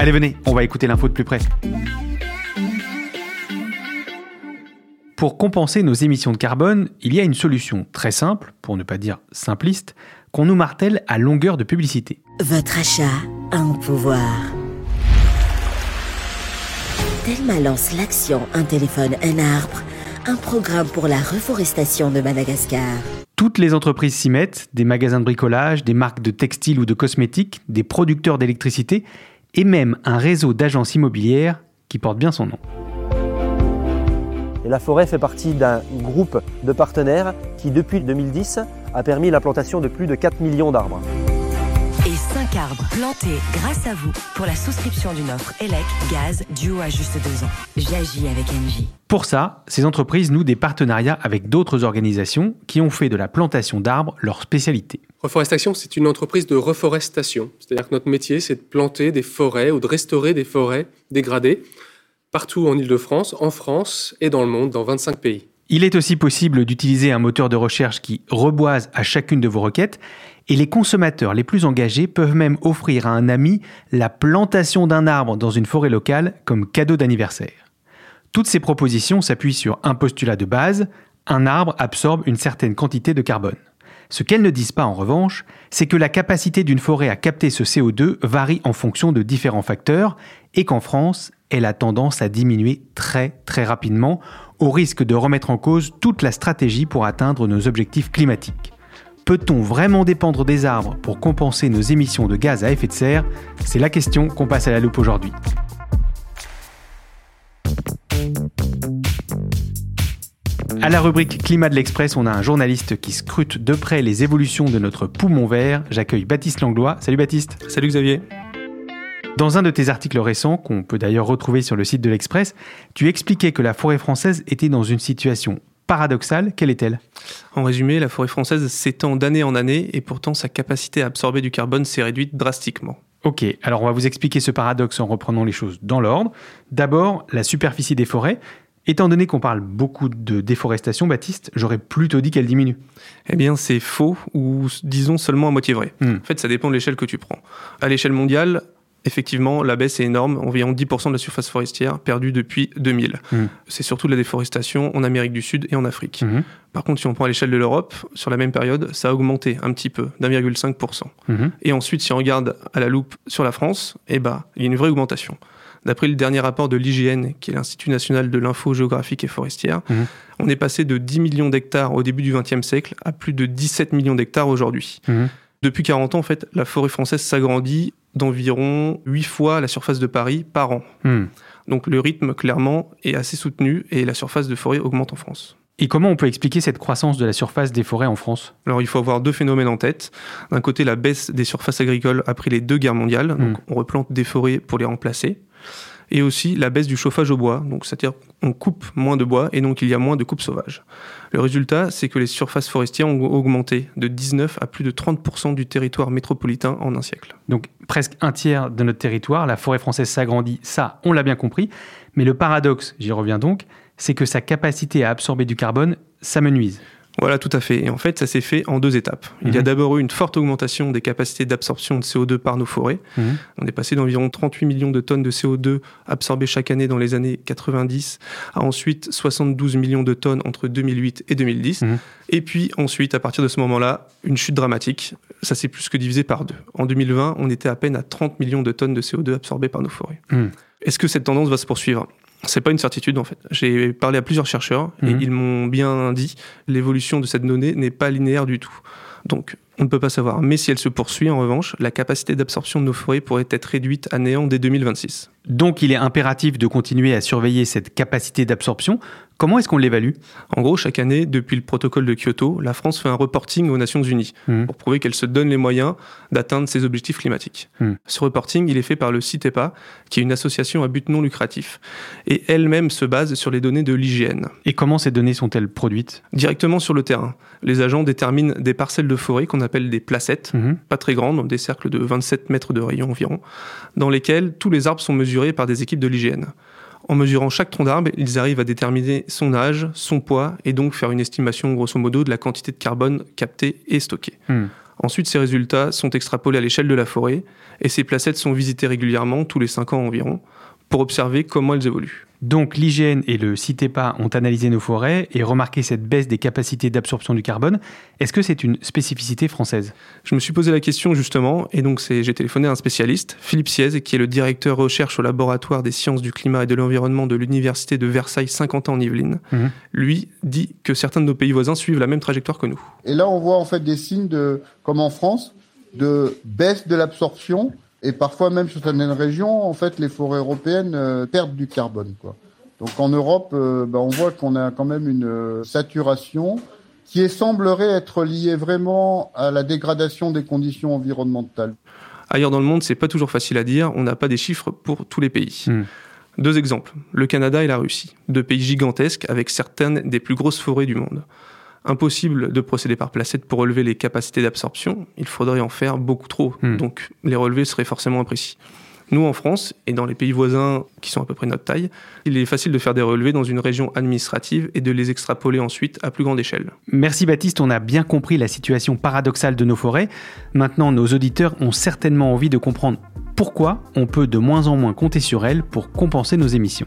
Allez, venez, on va écouter l'info de plus près. Pour compenser nos émissions de carbone, il y a une solution très simple, pour ne pas dire simpliste, qu'on nous martèle à longueur de publicité. Votre achat a un pouvoir. Telma lance l'action Un téléphone, un arbre, un programme pour la reforestation de Madagascar. Toutes les entreprises s'y mettent, des magasins de bricolage, des marques de textiles ou de cosmétiques, des producteurs d'électricité et même un réseau d'agences immobilières qui porte bien son nom. La forêt fait partie d'un groupe de partenaires qui, depuis 2010, a permis la plantation de plus de 4 millions d'arbres. Et 5 arbres plantés grâce à vous pour la souscription d'une offre ELEC Gaz duo à juste 2 ans. J'agis avec Engie. Pour ça, ces entreprises nouent des partenariats avec d'autres organisations qui ont fait de la plantation d'arbres leur spécialité. Reforestation, c'est une entreprise de reforestation. C'est-à-dire que notre métier, c'est de planter des forêts ou de restaurer des forêts dégradées partout en Ile-de-France, en France et dans le monde, dans 25 pays. Il est aussi possible d'utiliser un moteur de recherche qui reboise à chacune de vos requêtes et les consommateurs les plus engagés peuvent même offrir à un ami la plantation d'un arbre dans une forêt locale comme cadeau d'anniversaire. Toutes ces propositions s'appuient sur un postulat de base, un arbre absorbe une certaine quantité de carbone. Ce qu'elles ne disent pas en revanche, c'est que la capacité d'une forêt à capter ce CO2 varie en fonction de différents facteurs et qu'en France, elle a tendance à diminuer très très rapidement au risque de remettre en cause toute la stratégie pour atteindre nos objectifs climatiques. Peut-on vraiment dépendre des arbres pour compenser nos émissions de gaz à effet de serre? C'est la question qu'on passe à la loupe aujourd'hui. À la rubrique Climat de l'Express, on a un journaliste qui scrute de près les évolutions de notre poumon vert. J'accueille Baptiste Langlois. Salut Baptiste. Salut Xavier. Dans un de tes articles récents, qu'on peut d'ailleurs retrouver sur le site de l'Express, tu expliquais que la forêt française était dans une situation paradoxale. Quelle est-elle? En résumé, la forêt française s'étend d'année en année et pourtant sa capacité à absorber du carbone s'est réduite drastiquement. Ok, alors on va vous expliquer ce paradoxe en reprenant les choses dans l'ordre. D'abord, la superficie des forêts. Étant donné qu'on parle beaucoup de déforestation, Baptiste, j'aurais plutôt dit qu'elle diminue. Eh bien, c'est faux, ou disons seulement à moitié vrai. Hmm. En fait, ça dépend de l'échelle que tu prends. À l'échelle mondiale, effectivement, la baisse est énorme, environ 10% de la surface forestière perdue depuis 2000. Hmm. C'est surtout de la déforestation en Amérique du Sud et en Afrique. Mhm. Par contre, si on prend à l'échelle de l'Europe, sur la même période, ça a augmenté un petit peu, d'1,5%. Mhm. Et ensuite, si on regarde à la loupe sur la France, eh ben, il y a une vraie augmentation. D'après le dernier rapport de l'IGN, qui est l'Institut national de l'info géographique et forestière, on est passé de 10 millions d'hectares au début du XXe siècle à plus de 17 millions d'hectares aujourd'hui. Depuis 40 ans, en fait, la forêt française s'agrandit d'environ 8 fois la surface de Paris par an. Hmm. Donc le rythme, clairement, est assez soutenu et la surface de forêt augmente en France. Et comment on peut expliquer cette croissance de la surface des forêts en France? Alors il faut avoir deux phénomènes en tête. D'un côté, la baisse des surfaces agricoles après les deux guerres mondiales, donc Mm. on replante des forêts pour les remplacer. Et aussi la baisse du chauffage au bois, donc c'est-à-dire on coupe moins de bois et donc il y a moins de coupes sauvages. Le résultat, c'est que les surfaces forestières ont augmenté de 19 à plus de 30% du territoire métropolitain en un siècle. Donc presque un tiers de notre territoire, la forêt française s'agrandit, ça on l'a bien compris. Mais le paradoxe, j'y reviens donc, c'est que sa capacité à absorber du carbone s'amenuise. Voilà, tout à fait. Et en fait, ça s'est fait en deux étapes. Il y a Mhm. d'abord eu une forte augmentation des capacités d'absorption de CO2 par nos forêts. Mhm. On est passé d'environ 38 millions de tonnes de CO2 absorbées chaque année dans les années 90 à ensuite 72 millions de tonnes entre 2008 et 2010. Mhm. Et puis ensuite, à partir de ce moment-là, une chute dramatique. Ça s'est plus que divisé par deux. En 2020, on était à peine à 30 millions de tonnes de CO2 absorbées par nos forêts. Est-ce que cette tendance va se poursuivre? C'est pas une certitude en fait. J'ai parlé à plusieurs chercheurs et Mhm. ils m'ont bien dit l'évolution de cette donnée n'est pas linéaire du tout. Donc on ne peut pas savoir. Mais si elle se poursuit en revanche, la capacité d'absorption de nos forêts pourrait être réduite à néant dès 2026. Donc il est impératif de continuer à surveiller cette capacité d'absorption. Comment est-ce qu'on l'évalue? En gros, chaque année, depuis le protocole de Kyoto, la France fait un reporting aux Nations Unies Mhm. pour prouver qu'elle se donne les moyens d'atteindre ses objectifs climatiques. Mhm. Ce reporting, il est fait par le CITEPA, qui est une association à but non lucratif, et elle-même se base sur les données de l'IGN. Et comment ces données sont-elles produites? Directement sur le terrain, les agents déterminent des parcelles de forêt qu'on appelle des placettes, Mhm. pas très grandes, donc des cercles de 27 mètres de rayon environ, dans lesquels tous les arbres sont mesurés par des équipes de l'IGN. En mesurant chaque tronc d'arbre, ils arrivent à déterminer son âge, son poids, et donc faire une estimation grosso modo de la quantité de carbone captée et stockée. Mhm. Ensuite, ces résultats sont extrapolés à l'échelle de la forêt, et ces placettes sont visitées régulièrement, tous les 5 ans environ, pour observer comment elles évoluent. Donc l'IGN et le CITEPA ont analysé nos forêts et remarqué cette baisse des capacités d'absorption du carbone. Est-ce que c'est une spécificité française? Je me suis posé la question justement, et donc j'ai téléphoné à un spécialiste, Philippe Siez, qui est le directeur recherche au laboratoire des sciences du climat et de l'environnement de l'université de Versailles Saint-Quentin en Yvelines. Mhm. Lui dit que certains de nos pays voisins suivent la même trajectoire que nous. Et là, on voit en fait des signes de, comme en France, de baisse de l'absorption. Et parfois, même sur certaines régions, en fait, les forêts européennes euh, perdent du carbone. Quoi. Donc en Europe, euh, bah, on voit qu'on a quand même une euh, saturation qui est- semblerait être liée vraiment à la dégradation des conditions environnementales. Ailleurs dans le monde, c'est pas toujours facile à dire, on n'a pas des chiffres pour tous les pays. Mhm. Deux exemples, le Canada et la Russie, deux pays gigantesques avec certaines des plus grosses forêts du monde. Impossible de procéder par placette pour relever les capacités d'absorption, il faudrait en faire beaucoup trop, Hmm. donc les relevés seraient forcément imprécis. Nous, en France, et dans les pays voisins qui sont à peu près notre taille, il est facile de faire des relevés dans une région administrative et de les extrapoler ensuite à plus grande échelle. Merci Baptiste, on a bien compris la situation paradoxale de nos forêts. Maintenant, nos auditeurs ont certainement envie de comprendre pourquoi on peut de moins en moins compter sur elles pour compenser nos émissions.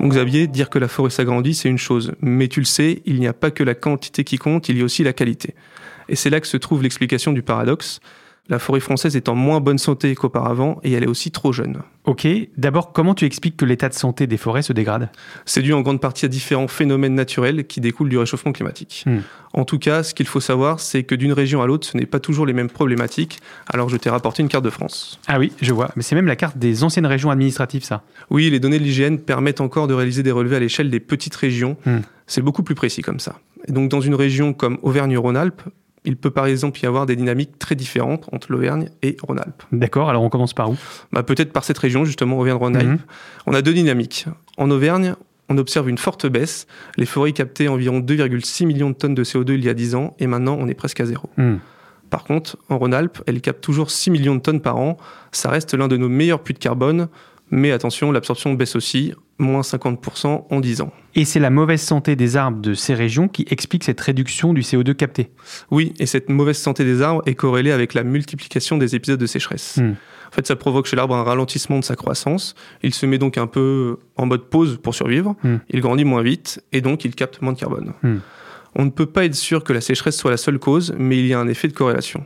Donc Xavier, dire que la forêt s'agrandit, c'est une chose, mais tu le sais, il n'y a pas que la quantité qui compte, il y a aussi la qualité. Et c'est là que se trouve l'explication du paradoxe. La forêt française est en moins bonne santé qu'auparavant et elle est aussi trop jeune. Ok, d'abord, comment tu expliques que l'état de santé des forêts se dégrade? C'est dû en grande partie à différents phénomènes naturels qui découlent du réchauffement climatique. Hmm. En tout cas, ce qu'il faut savoir, c'est que d'une région à l'autre, ce n'est pas toujours les mêmes problématiques. Alors je t'ai rapporté une carte de France. Ah oui, je vois, mais c'est même la carte des anciennes régions administratives, ça. Oui, les données de l'IGN permettent encore de réaliser des relevés à l'échelle des petites régions. Hmm. C'est beaucoup plus précis comme ça. Et donc dans une région comme Auvergne-Rhône-Alpes, il peut par exemple y avoir des dynamiques très différentes entre l'Auvergne et Rhône-Alpes. D'accord, alors on commence par où? Bah, Peut-être par cette région, justement, Auvergne-Rhône-Alpes. Mhm. On a deux dynamiques. En Auvergne, on observe une forte baisse. Les forêts captaient environ 2,6 millions de tonnes de CO2 il y a 10 ans, et maintenant on est presque à zéro. Hmm. Par contre, en Rhône-Alpes, elles captent toujours 6 millions de tonnes par an. Ça reste l'un de nos meilleurs puits de carbone, mais attention, l'absorption baisse aussi, moins 50% en 10 ans. Et c'est la mauvaise santé des arbres de ces régions qui explique cette réduction du CO2 capté. Oui, et cette mauvaise santé des arbres est corrélée avec la multiplication des épisodes de sécheresse. Hmm. En fait, ça provoque chez l'arbre un ralentissement de sa croissance. Il se met donc un peu en mode pause pour survivre. Hmm. Il grandit moins vite et donc il capte moins de carbone. Hmm. On ne peut pas être sûr que la sécheresse soit la seule cause, mais il y a un effet de corrélation.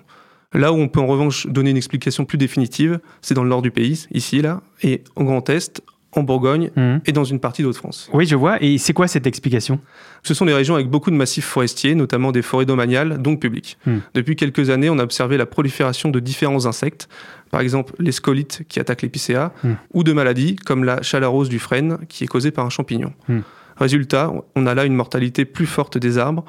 Là où on peut en revanche donner une explication plus définitive, c'est dans le nord du pays, ici, là, et en Grand Est, en Bourgogne Mhm. et dans une partie d'Hauts-de-France. Oui, je vois. Et c'est quoi cette explication? Ce sont des régions avec beaucoup de massifs forestiers, notamment des forêts domaniales, donc publiques. Hmm. Depuis quelques années, on a observé la prolifération de différents insectes, par exemple les scolites qui attaquent l'épicéa, Hmm. ou de maladies comme la chalarose du frêne qui est causée par un champignon. Résultat, on a là une mortalité plus forte des arbres.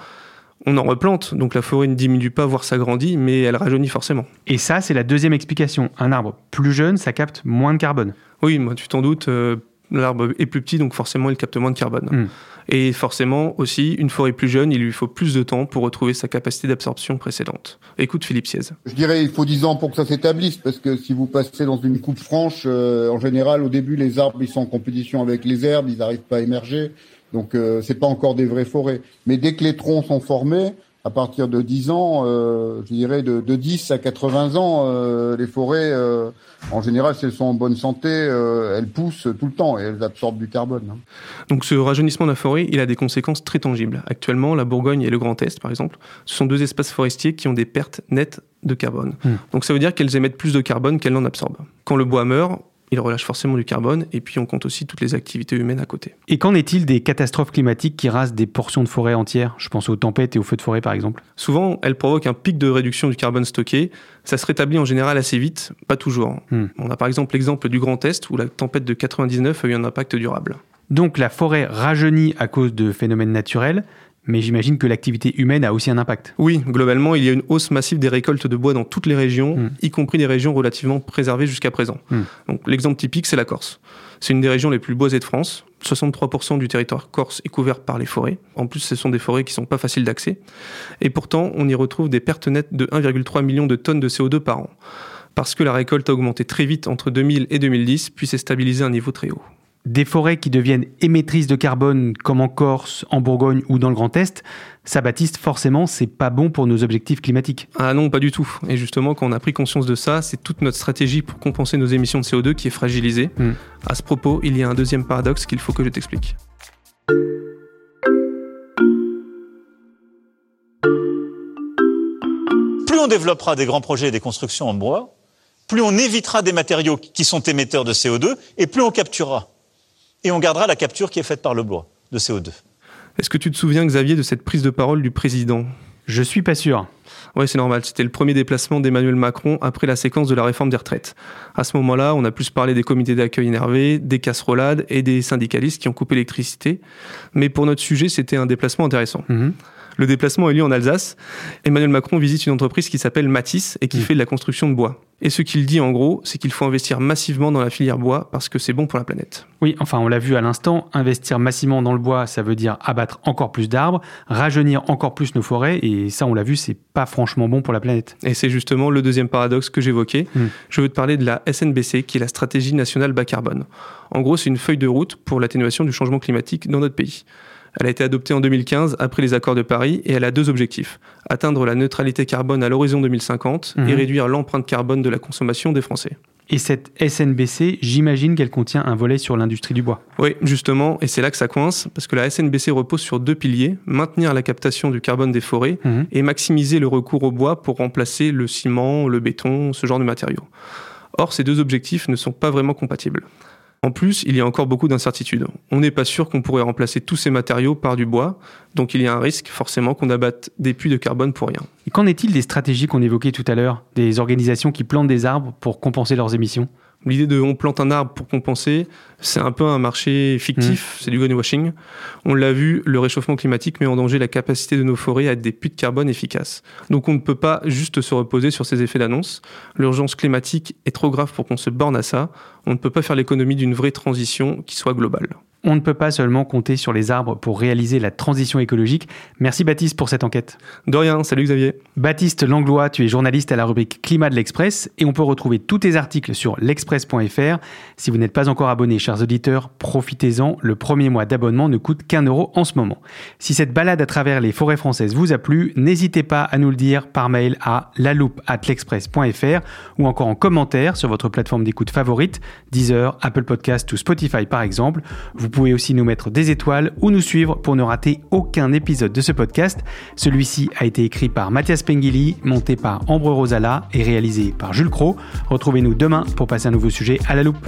On en replante, donc la forêt ne diminue pas, voire s'agrandit, mais elle rajeunit forcément. Et ça, c'est la deuxième explication. Un arbre plus jeune, ça capte moins de carbone. Oui, moi, tu t'en doutes, euh, l'arbre est plus petit, donc forcément, il capte moins de carbone. Hmm. Et forcément, aussi, une forêt plus jeune, il lui faut plus de temps pour retrouver sa capacité d'absorption précédente. Écoute Philippe Siez. Je dirais il faut 10 ans pour que ça s'établisse parce que si vous passez dans une coupe franche, euh, en général au début les arbres ils sont en compétition avec les herbes, ils n'arrivent pas à émerger, donc euh, c'est pas encore des vraies forêts. Mais dès que les troncs sont formés, à partir de 10 ans, euh, je dirais de, de 10 à 80 ans, euh, les forêts euh, en général si elles sont en bonne santé, euh, elles poussent tout le temps et elles absorbent du carbone. hein. Donc ce rajeunissement de la forêt, il a des conséquences très tangibles. Actuellement, la Bourgogne et le Grand Est, par exemple, ce sont deux espaces forestiers qui ont des pertes nettes de carbone. Hmm. Donc ça veut dire qu'elles émettent plus de carbone qu'elles n'en absorbent. Quand le bois meurt, il relâche forcément du carbone, et puis on compte aussi toutes les activités humaines à côté. Et qu'en est-il des catastrophes climatiques qui rasent des portions de forêt entières? Je pense aux tempêtes et aux feux de forêt, par exemple. Souvent, elles provoquent un pic de réduction du carbone stocké. Ça se rétablit en général assez vite, pas toujours. Hmm. On a par exemple l'exemple du Grand Est, où la tempête de 99 a eu un impact durable. Donc la forêt rajeunit à cause de phénomènes naturels, mais j'imagine que l'activité humaine a aussi un impact. Oui, globalement, il y a une hausse massive des récoltes de bois dans toutes les régions, Mm. y compris des régions relativement préservées jusqu'à présent. Mm. Donc, l'exemple typique, c'est la Corse. C'est une des régions les plus boisées de France. 63% du territoire corse est couvert par les forêts. En plus, ce sont des forêts qui sont pas faciles d'accès. Et pourtant, on y retrouve des pertes nettes de 1,3 million de tonnes de CO2 par an. Parce que la récolte a augmenté très vite entre 2000 et 2010, puis s'est stabilisée à un niveau très haut. Des forêts qui deviennent émettrices de carbone, comme en Corse, en Bourgogne ou dans le Grand Est, ça, Baptiste, forcément, c'est pas bon pour nos objectifs climatiques. Ah non, pas du tout. Et justement, quand on a pris conscience de ça, c'est toute notre stratégie pour compenser nos émissions de CO2 qui est fragilisée. Mm. À ce propos, il y a un deuxième paradoxe qu'il faut que je t'explique. Plus on développera des grands projets et des constructions en bois, plus on évitera des matériaux qui sont émetteurs de CO2 et plus on capturera. Et on gardera la capture qui est faite par le bois de CO2. Est-ce que tu te souviens, Xavier, de cette prise de parole du président? Je suis pas sûr. Ouais, c'est normal. C'était le premier déplacement d'Emmanuel Macron après la séquence de la réforme des retraites. À ce moment-là, on a plus parlé des comités d'accueil énervés, des casserolades et des syndicalistes qui ont coupé l'électricité. Mais pour notre sujet, c'était un déplacement intéressant. Mhm. Le déplacement est lieu en Alsace. Emmanuel Macron visite une entreprise qui s'appelle Matisse et qui Mm. fait de la construction de bois. Et ce qu'il dit en gros, c'est qu'il faut investir massivement dans la filière bois parce que c'est bon pour la planète. Oui, enfin, on l'a vu à l'instant, investir massivement dans le bois, ça veut dire abattre encore plus d'arbres, rajeunir encore plus nos forêts, et ça, on l'a vu, c'est pas franchement bon pour la planète. Et c'est justement le deuxième paradoxe que j'évoquais. Mm. Je veux te parler de la SNBC, qui est la stratégie nationale bas carbone. En gros, c'est une feuille de route pour l'atténuation du changement climatique dans notre pays. Elle a été adoptée en 2015 après les accords de Paris et elle a deux objectifs. Atteindre la neutralité carbone à l'horizon 2050 et Mhm. réduire l'empreinte carbone de la consommation des Français. Et cette SNBC, j'imagine qu'elle contient un volet sur l'industrie du bois. Oui, justement, et c'est là que ça coince, parce que la SNBC repose sur deux piliers, maintenir la captation du carbone des forêts Mhm. et maximiser le recours au bois pour remplacer le ciment, le béton, ce genre de matériaux. Or, ces deux objectifs ne sont pas vraiment compatibles. En plus, il y a encore beaucoup d'incertitudes. On n'est pas sûr qu'on pourrait remplacer tous ces matériaux par du bois, donc il y a un risque forcément qu'on abatte des puits de carbone pour rien. Qu'en est-il des stratégies qu'on évoquait tout à l'heure, des organisations qui plantent des arbres pour compenser leurs émissions? L'idée de on plante un arbre pour compenser, c'est un peu un marché fictif, c'est du greenwashing. On l'a vu, le réchauffement climatique met en danger la capacité de nos forêts à être des puits de carbone efficaces. Donc on ne peut pas juste se reposer sur ces effets d'annonce. L'urgence climatique est trop grave pour qu'on se borne à ça. On ne peut pas faire l'économie d'une vraie transition qui soit globale. On ne peut pas seulement compter sur les arbres pour réaliser la transition écologique. Merci Baptiste pour cette enquête. De rien, salut Xavier. Baptiste Langlois, tu es journaliste à la rubrique Climat de l'Express et on peut retrouver tous tes articles sur l'express.fr. Si vous n'êtes pas encore abonné, chers auditeurs, profitez-en. Le premier mois d'abonnement ne coûte qu'un euro en ce moment. Si cette balade à travers les forêts françaises vous a plu, n'hésitez pas à nous le dire par mail à laloupe@l'express.fr ou encore en commentaire sur votre plateforme d'écoute favorite, Deezer, Apple Podcast ou Spotify par exemple. Vous pouvez aussi nous mettre des étoiles ou nous suivre pour ne rater aucun épisode de ce podcast. Celui-ci a été écrit par Mathias Pengili, monté par Ambre Rosala et réalisé par Jules Cro. Retrouvez-nous demain pour passer un nouveau sujet à la loupe.